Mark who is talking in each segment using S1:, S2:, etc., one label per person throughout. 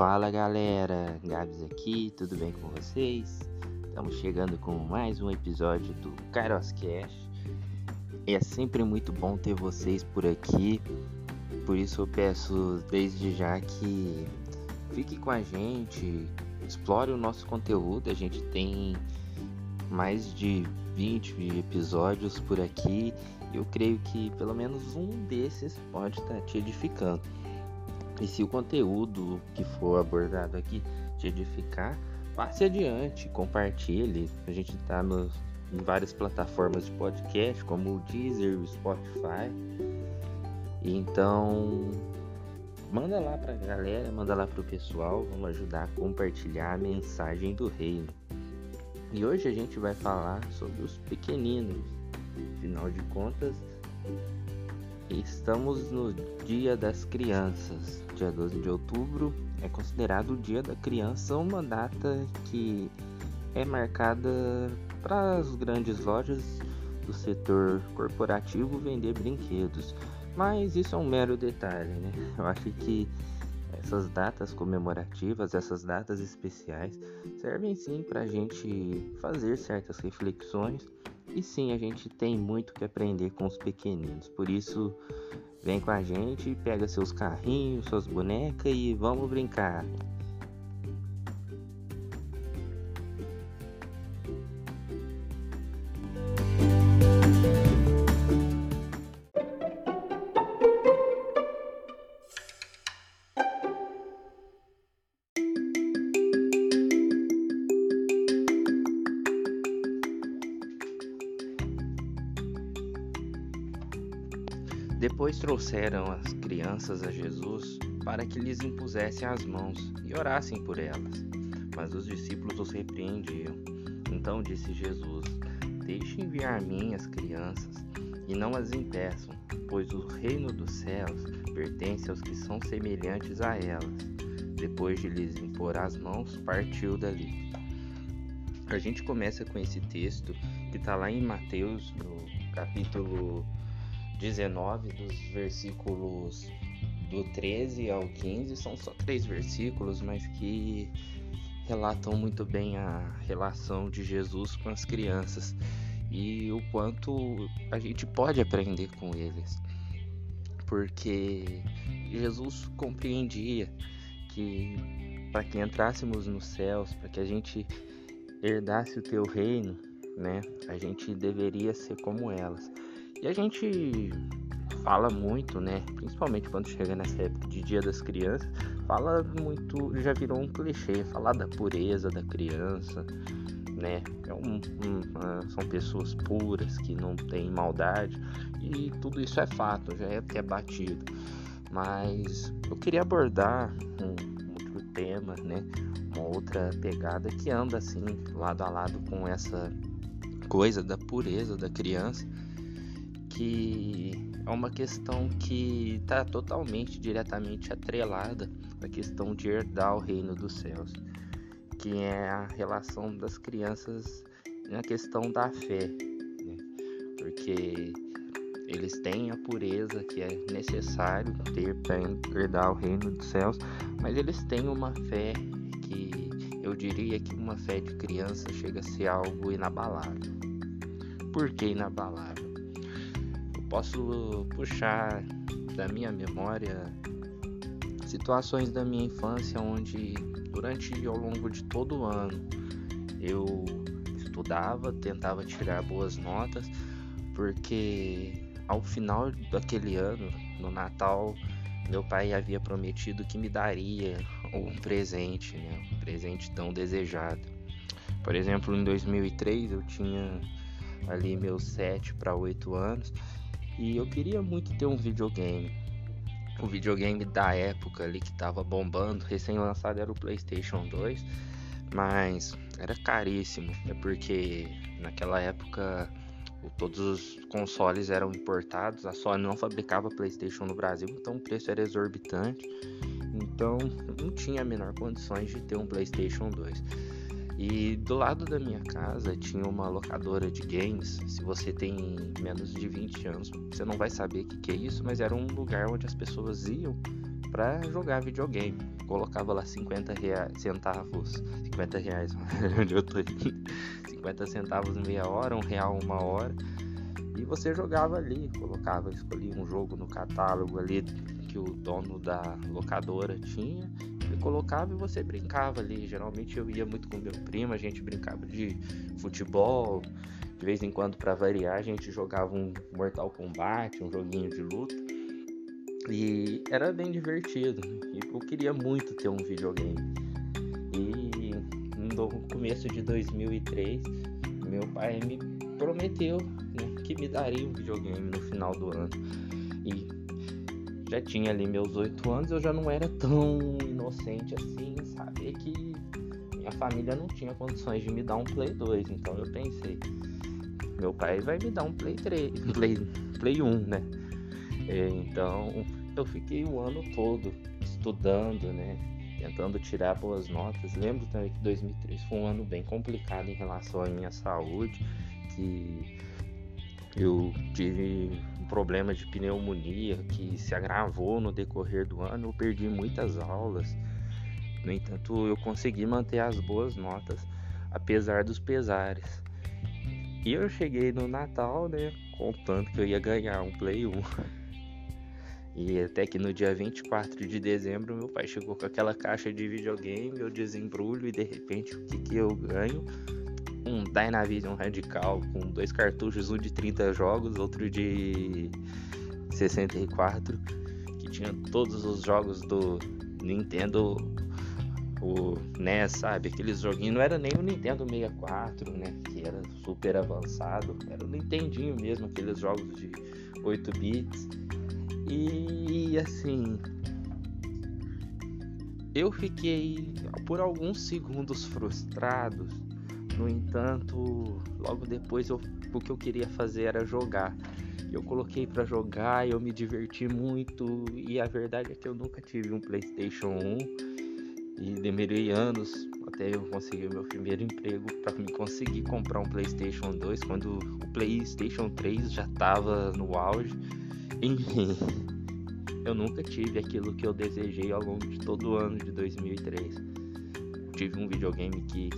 S1: Fala galera, Gabs aqui, tudo bem com vocês? Estamos chegando com mais um episódio do Kairos Cash. É sempre muito bom ter vocês por aqui, por isso eu peço desde já que fique com a gente, explore o nosso conteúdo. A gente tem mais de 20 episódios por aqui. Eu creio que pelo menos um desses pode estar tá te edificando. E se o conteúdo que for abordado aqui te edificar, passe adiante, compartilhe. A gente está em várias plataformas de podcast, como o Deezer, o Spotify. Então, manda lá para a galera, manda lá para o pessoal, vamos ajudar a compartilhar a mensagem do reino. E hoje a gente vai falar sobre os pequeninos. Afinal de contas, estamos no Dia das Crianças. Dia 12 de outubro é considerado o Dia da Criança, uma data que é marcada para as grandes lojas do setor corporativo vender brinquedos. Mas isso é um mero detalhe, né? Eu acho que essas datas comemorativas, essas datas especiais, servem sim para a gente fazer certas reflexões e sim, a gente tem muito que aprender com os pequeninos. Por isso, vem com a gente, pega seus carrinhos, suas bonecas e vamos brincar. Depois trouxeram as crianças a Jesus para que lhes impusessem as mãos e orassem por elas. Mas os discípulos os repreendiam. Então disse Jesus: Deixem vir a mim as crianças e não as impeçam, pois o reino dos céus pertence aos que são semelhantes a elas. Depois de lhes impor as mãos, partiu dali. A gente começa com esse texto que está lá em Mateus, no capítulo 19, dos versículos do 13 ao 15, são só três versículos, mas que relatam muito bem a relação de Jesus com as crianças e o quanto a gente pode aprender com eles. Porque Jesus compreendia que para que entrássemos nos céus, para que a gente herdasse o teu reino, né, a gente deveria ser como elas. E a gente fala muito, né? Principalmente quando chega nessa época de Dia das Crianças, fala muito, já virou um clichê, falar da pureza da criança, né? É um, um, são pessoas puras que não têm maldade e tudo isso é fato, já é, é batido. Mas eu queria abordar um outro tema, né? Uma outra pegada que anda assim lado a lado com essa coisa da pureza da criança que é uma questão que está totalmente, diretamente atrelada à questão de herdar o reino dos céus, que é a relação das crianças na questão da fé, né? porque eles têm a pureza que é necessário ter para herdar o reino dos céus, mas eles têm uma fé que eu diria que uma fé de criança chega a ser algo inabalável. Por que inabalável? Posso puxar da minha memória situações da minha infância onde durante ao longo de todo o ano eu estudava, tentava tirar boas notas, porque ao final daquele ano, no Natal, meu pai havia prometido que me daria um presente, né? um presente tão desejado. Por exemplo, em 2003 eu tinha ali meus 7 para 8 anos e eu queria muito ter um videogame. O videogame da época ali que tava bombando, recém-lançado era o PlayStation 2, mas era caríssimo, é porque naquela época todos os consoles eram importados, a Sony não fabricava PlayStation no Brasil, então o preço era exorbitante. Então não tinha a menor condições de ter um PlayStation 2. E do lado da minha casa tinha uma locadora de games. Se você tem menos de 20 anos, você não vai saber o que, que é isso, mas era um lugar onde as pessoas iam para jogar videogame. colocava lá 50 reais, centavos, 50 reais, onde eu tô aqui, 50 centavos meia hora, um real uma hora, e você jogava ali, colocava, escolhia um jogo no catálogo ali que o dono da locadora tinha, colocava e você brincava ali. Geralmente eu ia muito com meu primo, a gente brincava de futebol, de vez em quando para variar a gente jogava um Mortal Kombat, um joguinho de luta. E era bem divertido. E eu queria muito ter um videogame. E no começo de 2003, meu pai me prometeu né, que me daria um videogame no final do ano. E já tinha ali meus oito anos, eu já não era tão inocente assim, saber que minha família não tinha condições de me dar um Play 2. Então eu pensei, meu pai vai me dar um Play 3, Play, Play 1, né? É, então eu fiquei o ano todo estudando, né? Tentando tirar boas notas. Lembro também que 2003 foi um ano bem complicado em relação à minha saúde, que eu tive problema de pneumonia que se agravou no decorrer do ano. Eu perdi muitas aulas. No entanto, eu consegui manter as boas notas, apesar dos pesares. E eu cheguei no Natal, né, contando que eu ia ganhar um Play 1. E até que no dia 24 de dezembro, meu pai chegou com aquela caixa de videogame, eu desembrulho e de repente o que, que eu ganho? Um Dynavision Radical com dois cartuchos, um de 30 jogos, outro de 64, que tinha todos os jogos do Nintendo o NES, sabe? Aqueles joguinhos, não era nem o Nintendo 64, né? Que era super avançado, era o Nintendinho mesmo, aqueles jogos de 8 bits. E assim, eu fiquei por alguns segundos frustrados. No entanto, logo depois eu, o que eu queria fazer era jogar. Eu coloquei para jogar, eu me diverti muito e a verdade é que eu nunca tive um PlayStation 1 e demorei anos até eu conseguir meu primeiro emprego para me conseguir comprar um PlayStation 2 quando o PlayStation 3 já estava no auge. Enfim, eu nunca tive aquilo que eu desejei ao longo de todo o ano de 2003. Tive um videogame que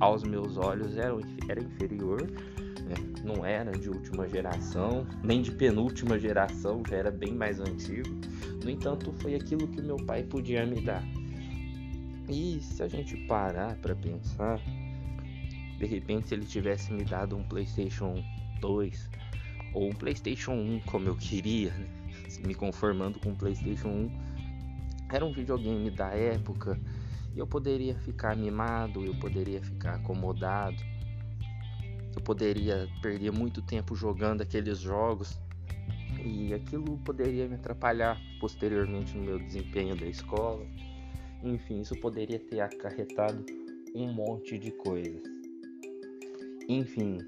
S1: aos meus olhos era, era inferior, né? não era de última geração, nem de penúltima geração, já era bem mais antigo. No entanto, foi aquilo que meu pai podia me dar e se a gente parar para pensar, de repente se ele tivesse me dado um PlayStation 2 ou um PlayStation 1 como eu queria, né? me conformando com o PlayStation 1, era um videogame da época eu poderia ficar mimado, eu poderia ficar acomodado, eu poderia perder muito tempo jogando aqueles jogos e aquilo poderia me atrapalhar posteriormente no meu desempenho da escola. Enfim, isso poderia ter acarretado um monte de coisas. Enfim,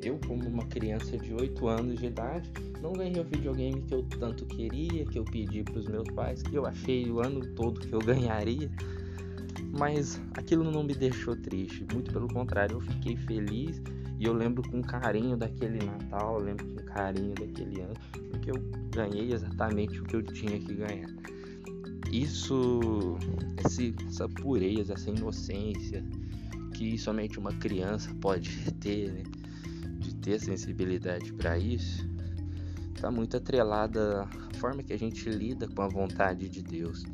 S1: eu, como uma criança de 8 anos de idade, não ganhei o videogame que eu tanto queria, que eu pedi para os meus pais, que eu achei o ano todo que eu ganharia. Mas aquilo não me deixou triste, muito pelo contrário, eu fiquei feliz e eu lembro com carinho daquele Natal, eu lembro com carinho daquele ano, porque eu ganhei exatamente o que eu tinha que ganhar isso, esse, essa pureza, essa inocência que somente uma criança pode ter, né? de ter sensibilidade para isso, está muito atrelada à forma que a gente lida com a vontade de Deus,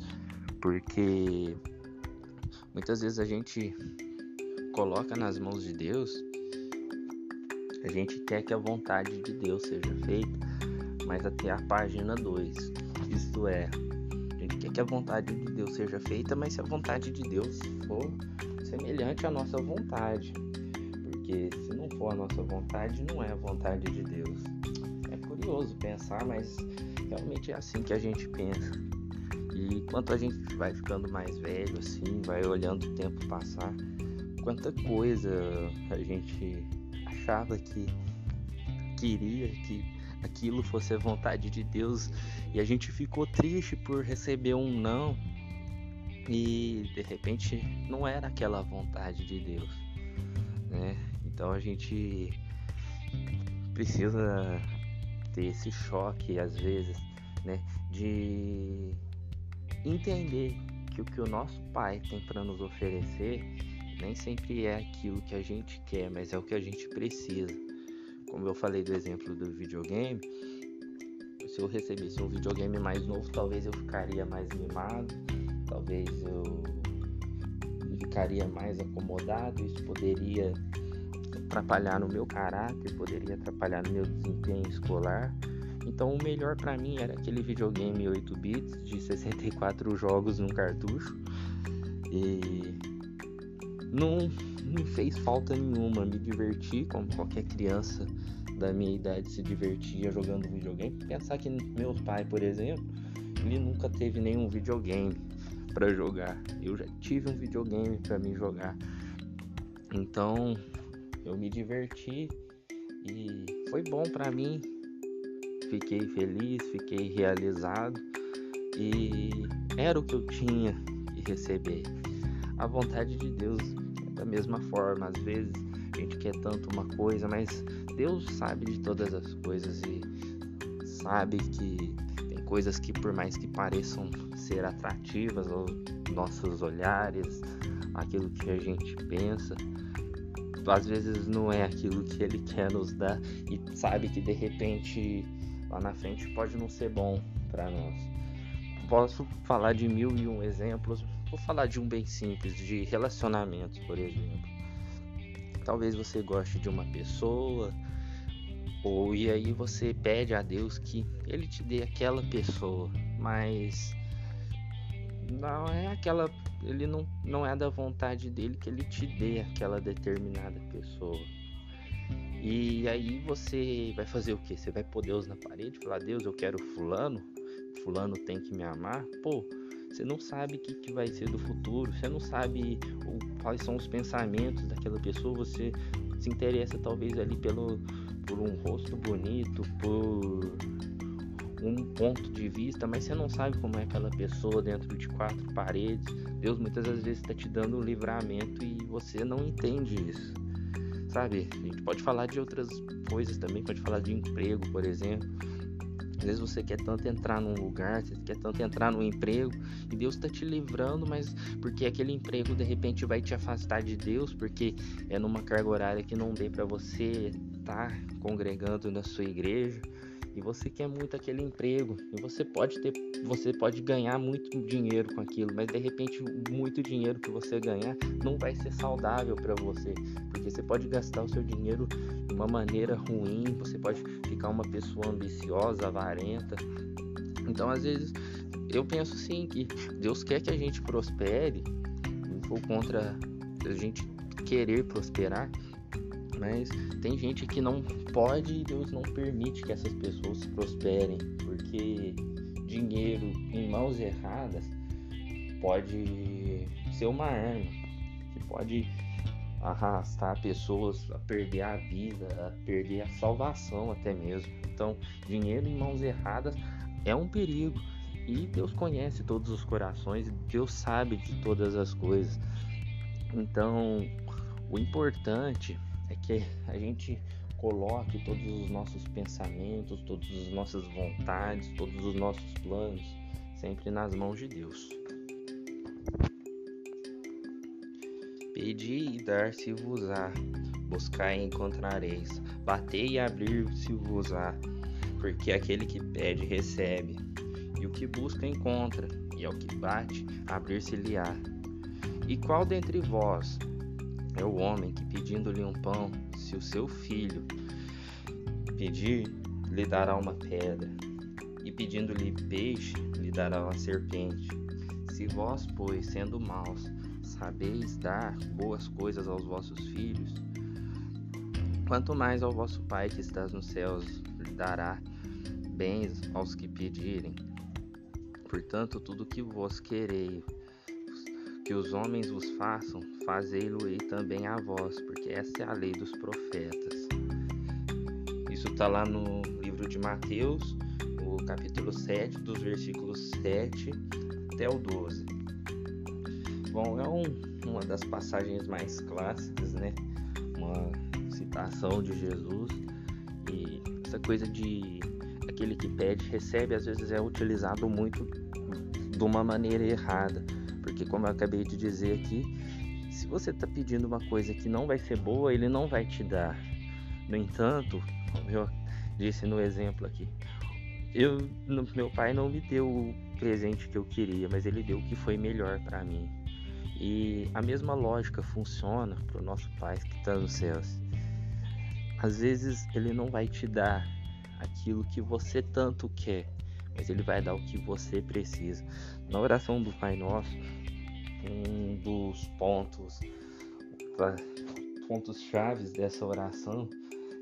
S1: porque muitas vezes a gente coloca nas mãos de Deus, a gente quer que a vontade de Deus seja feita, mas até a página 2, isto é, quer que a vontade de Deus seja feita, mas se a vontade de Deus for semelhante à nossa vontade, porque se não for a nossa vontade, não é a vontade de Deus. É curioso pensar, mas realmente é assim que a gente pensa. E a gente vai ficando mais velho, assim, vai olhando o tempo passar, quanta coisa a gente achava que queria, que aquilo fosse a vontade de Deus e a gente ficou triste por receber um não e de repente não era aquela vontade de Deus, né? Então a gente precisa ter esse choque às vezes, né, de entender que o que o nosso pai tem para nos oferecer nem sempre é aquilo que a gente quer, mas é o que a gente precisa. Como eu falei do exemplo do videogame, se eu recebesse um videogame mais novo, talvez eu ficaria mais mimado, talvez eu ficaria mais acomodado, isso poderia atrapalhar no meu caráter, poderia atrapalhar no meu desempenho escolar. Então o melhor para mim era aquele videogame 8 bits de 64 jogos num cartucho. E não me fez falta nenhuma, me diverti como qualquer criança da minha idade se divertia jogando videogame. Pensar que meu pai, por exemplo, ele nunca teve nenhum videogame para jogar. Eu já tive um videogame para me jogar. Então, eu me diverti e foi bom para mim. Fiquei feliz, fiquei realizado e era o que eu tinha que receber. A vontade de Deus é da mesma forma, às vezes a gente quer tanto uma coisa, mas Deus sabe de todas as coisas e sabe que tem coisas que por mais que pareçam ser atrativas aos nossos olhares, aquilo que a gente pensa, às vezes não é aquilo que ele quer nos dar e sabe que de repente lá na frente pode não ser bom para nós. Posso falar de mil e um exemplos, vou falar de um bem simples, de relacionamentos, por exemplo. Talvez você goste de uma pessoa, ou e aí você pede a Deus que ele te dê aquela pessoa, mas não é aquela ele não, não é da vontade dele que ele te dê aquela determinada pessoa. E aí você vai fazer o que? Você vai pôr Deus na parede, falar, Deus, eu quero fulano, fulano tem que me amar. Pô, você não sabe o que, que vai ser do futuro, você não sabe o, quais são os pensamentos daquela pessoa, você se interessa talvez ali pelo, por um rosto bonito, por um ponto de vista, mas você não sabe como é aquela pessoa dentro de quatro paredes. Deus muitas vezes está te dando um livramento e você não entende isso. Sabe? A gente pode falar de outras coisas também, pode falar de emprego, por exemplo. Às vezes você quer tanto entrar num lugar, você quer tanto entrar num emprego e Deus está te livrando, mas porque aquele emprego de repente vai te afastar de Deus, porque é numa carga horária que não dê para você estar tá congregando na sua igreja e você quer muito aquele emprego e você pode ter, você pode ganhar muito dinheiro com aquilo, mas de repente muito dinheiro que você ganhar não vai ser saudável para você, porque você pode gastar o seu dinheiro de uma maneira ruim, você pode ficar uma pessoa ambiciosa, avarenta. Então, às vezes, eu penso sim que Deus quer que a gente prospere, não vou contra a gente querer prosperar, mas tem gente que não pode e Deus não permite que essas pessoas prosperem, porque dinheiro em mãos erradas pode ser uma arma que pode arrastar pessoas a perder a vida, a perder a salvação até mesmo. Então, dinheiro em mãos erradas é um perigo. E Deus conhece todos os corações, Deus sabe de todas as coisas. Então, o importante é que a gente coloque todos os nossos pensamentos, todas as nossas vontades, todos os nossos planos sempre nas mãos de Deus. Pedi e dar-se-vos-á, buscai e encontrareis, batei e abrir-se-vos-á, porque aquele que pede recebe, e o que busca encontra, e ao que bate abrir-se-lhe-á. E qual dentre vós é o homem que, pedindo-lhe um pão, se o seu filho pedir, lhe dará uma pedra, e pedindo-lhe peixe, lhe dará uma serpente. Se vós, pois, sendo maus, sabeis dar boas coisas aos vossos filhos, quanto mais ao vosso Pai que estás nos céus lhe dará bens aos que pedirem. Portanto, tudo que vós quereis que os homens vos façam, fazei-lo-ei também a vós, porque essa é a lei dos profetas. Isso está lá no livro de Mateus, no capítulo 7, dos versículos 7 até o 12. Bom, é um, uma das passagens mais clássicas, né? Uma citação de Jesus. E essa coisa de aquele que pede, recebe, às vezes é utilizado muito de uma maneira errada Porque, como eu acabei de dizer aqui, se você está pedindo uma coisa que não vai ser boa, ele não vai te dar. No entanto, como eu disse no exemplo aqui, eu, meu pai não me deu o presente que eu queria, mas ele deu o que foi melhor para mim. E a mesma lógica funciona para o nosso Pai que está nos céus. Às vezes ele não vai te dar aquilo que você tanto quer, mas ele vai dar o que você precisa. Na oração do Pai Nosso, um dos pontos pontos chaves dessa oração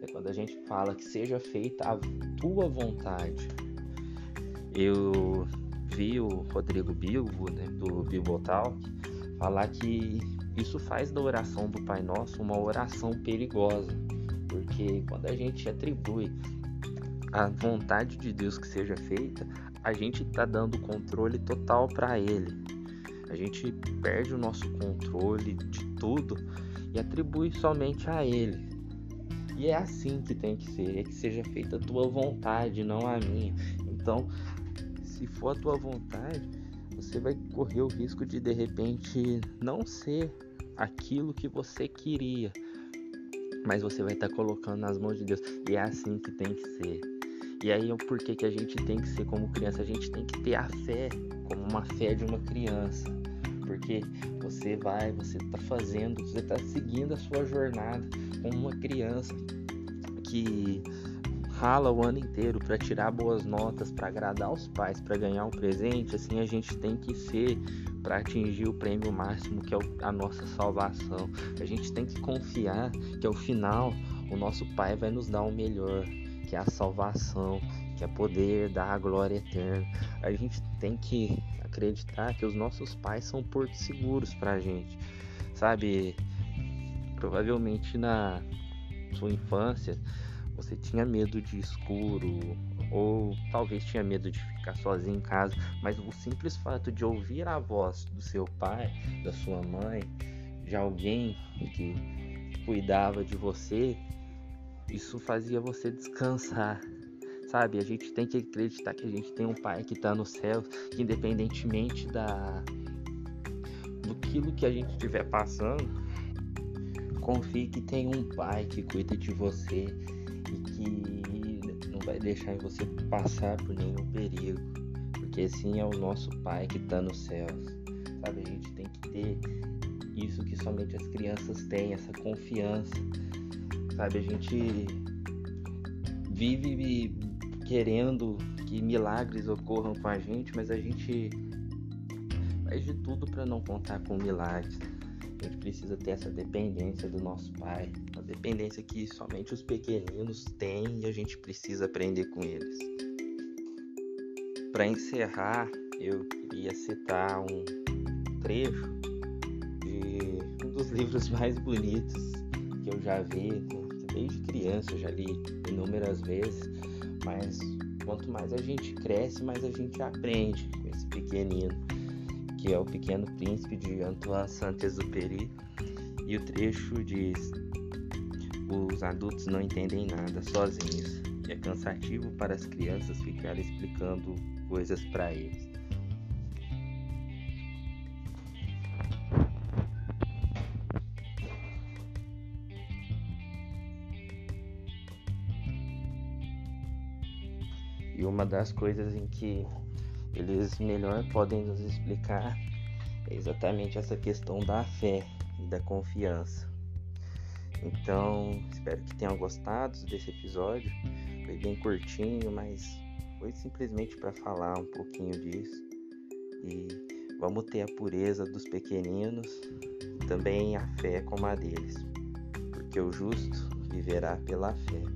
S1: é quando a gente fala que seja feita a tua vontade. Eu vi o Rodrigo Bilbo, né, do Bilbo Talk, falar que isso faz da oração do Pai Nosso uma oração perigosa, porque quando a gente atribui a vontade de Deus que seja feita, a gente está dando controle total para Ele. A gente perde o nosso controle de tudo e atribui somente a Ele. E é assim que tem que ser, é que seja feita a tua vontade, não a minha. Então, se for a tua vontade, você vai correr o risco de de repente não ser aquilo que você queria, mas você vai estar tá colocando nas mãos de Deus. E é assim que tem que ser. E aí é o porquê que a gente tem que ser como criança, a gente tem que ter a fé como uma fé de uma criança. Porque você vai, você está fazendo, você está seguindo a sua jornada como uma criança que rala o ano inteiro para tirar boas notas, para agradar os pais, para ganhar um presente, assim a gente tem que ser para atingir o prêmio máximo que é a nossa salvação. A gente tem que confiar que ao final o nosso pai vai nos dar o melhor, que é a salvação, que é poder dar a glória eterna. A gente tem que acreditar que os nossos pais são portos seguros para a gente, sabe? Provavelmente na sua infância você tinha medo de escuro ou talvez tinha medo de ficar sozinho em casa, mas o simples fato de ouvir a voz do seu pai, da sua mãe, de alguém que cuidava de você, isso fazia você descansar. Sabe, a gente tem que acreditar que a gente tem um pai que está no céu, que independentemente da do que a gente estiver passando, confie que tem um pai que cuida de você e que não vai deixar você passar por nenhum perigo, porque assim é o nosso Pai que está nos céus. Sabe, a gente tem que ter isso que somente as crianças têm, essa confiança. Sabe, a gente vive querendo que milagres ocorram com a gente, mas a gente faz de tudo para não contar com milagres. A gente precisa ter essa dependência do nosso pai, uma dependência que somente os pequeninos têm e a gente precisa aprender com eles. Para encerrar, eu queria citar um trecho de um dos livros mais bonitos que eu já vi, desde criança eu já li inúmeras vezes, mas quanto mais a gente cresce, mais a gente aprende. Com esse pequenino que é O Pequeno Príncipe de Antoine Saint-Exupéry, e o trecho diz: Os adultos não entendem nada sozinhos, e é cansativo para as crianças ficar explicando coisas para eles. E uma das coisas em que eles melhor podem nos explicar exatamente essa questão da fé e da confiança. Então, espero que tenham gostado desse episódio. Foi bem curtinho, mas foi simplesmente para falar um pouquinho disso. E vamos ter a pureza dos pequeninos também a fé como a deles, porque o justo viverá pela fé.